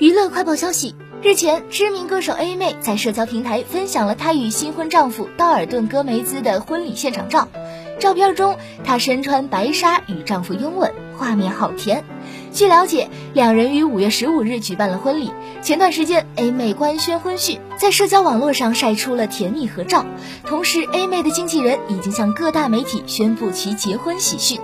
娱乐快报消息日前知名歌手 a 妹在社交平台分享了她与新婚丈夫道尔顿戈梅兹的婚礼现场照照片中她身穿白纱与丈夫拥吻画面好甜。据了解两人于五月十五日举办了婚礼前段时间 a 妹官宣婚讯在社交网络上晒出了甜蜜合照。同时 a 妹的经纪人已经向各大媒体宣布其结婚喜讯。